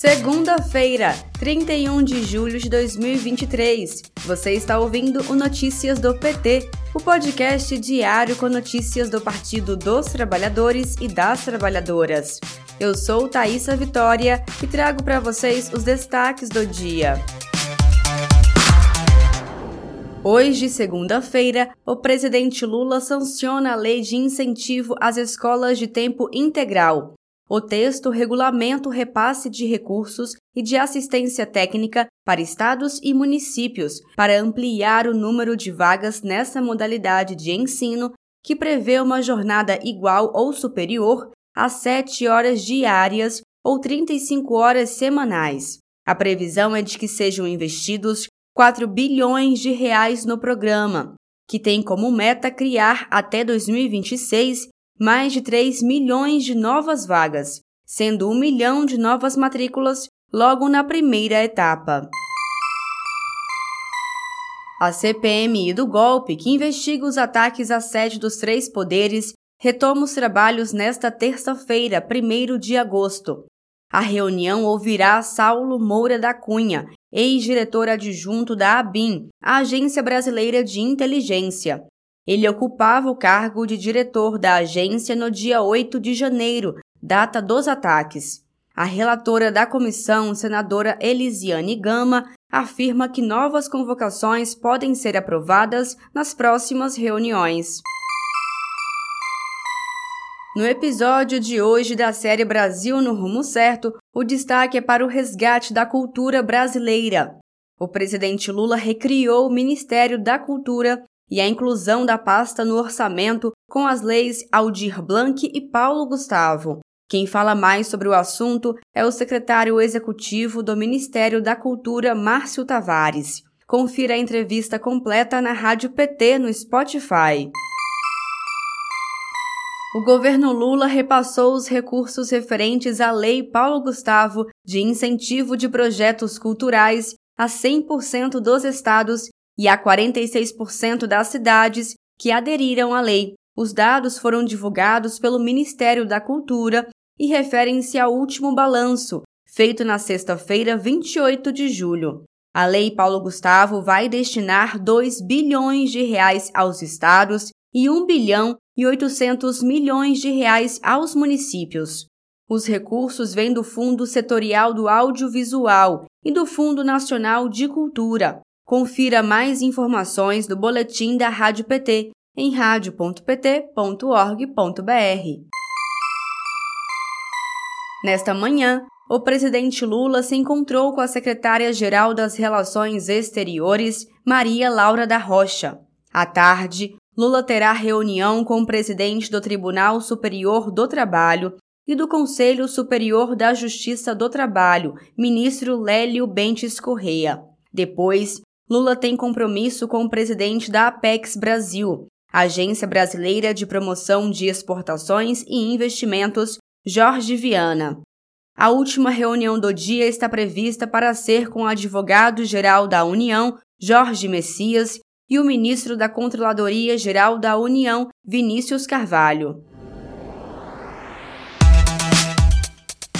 Segunda-feira, 31 de julho de 2023. Você está ouvindo o Notícias do PT, o podcast diário com notícias do Partido dos Trabalhadores e das Trabalhadoras. Eu sou Thaisa Vitória e trago para vocês os destaques do dia. Hoje, segunda-feira, o presidente Lula sanciona a lei de incentivo às escolas de tempo integral. O texto regulamenta o repasse de recursos e de assistência técnica para estados e municípios para ampliar o número de vagas nessa modalidade de ensino, que prevê uma jornada igual ou superior a 7 horas diárias ou 35 horas semanais. A previsão é de que sejam investidos 4 bilhões de reais no programa, que tem como meta criar até 2026 mais de 3 milhões de novas vagas, sendo 1 milhão de novas matrículas logo na primeira etapa. A CPMI do golpe, que investiga os ataques à sede dos três poderes, retoma os trabalhos nesta terça-feira, 1 de agosto. A reunião ouvirá Saulo Moura da Cunha, ex-diretor adjunto da ABIN, a Agência Brasileira de Inteligência, ele ocupava o cargo de diretor da agência no dia 8 de janeiro, data dos ataques. A relatora da comissão, senadora Elisiane Gama, afirma que novas convocações podem ser aprovadas nas próximas reuniões. No episódio de hoje da série Brasil no Rumo Certo, o destaque é para o resgate da cultura brasileira. O presidente Lula recriou o Ministério da Cultura e a inclusão da pasta no orçamento com as leis Aldir Blanc e Paulo Gustavo. Quem fala mais sobre o assunto é o secretário executivo do Ministério da Cultura, Márcio Tavares. Confira a entrevista completa na Rádio PT no Spotify. O governo Lula repassou os recursos referentes à Lei Paulo Gustavo de incentivo de projetos culturais a 100% dos estados e há 46% das cidades que aderiram à lei. Os dados foram divulgados pelo Ministério da Cultura e referem-se ao último balanço, feito na sexta-feira, 28 de julho. A Lei Paulo Gustavo vai destinar 2 bilhões de reais aos estados e 1 bilhão e 800 milhões de reais aos municípios. Os recursos vêm do Fundo Setorial do Audiovisual e do Fundo Nacional de Cultura. Confira mais informações do boletim da Rádio PT em radio.pt.org.br. Nesta manhã, o presidente Lula se encontrou com a secretária-geral das Relações Exteriores, Maria Laura da Rocha. À tarde, Lula terá reunião com o presidente do Tribunal Superior do Trabalho e do Conselho Superior da Justiça do Trabalho, ministro Lélio Bentes Correia. Depois, Lula tem compromisso com o presidente da Apex Brasil, Agência Brasileira de Promoção de Exportações e Investimentos, Jorge Viana. A última reunião do dia está prevista para ser com o advogado-geral da União, Jorge Messias, e o ministro da Controladoria Geral da União, Vinícius Carvalho.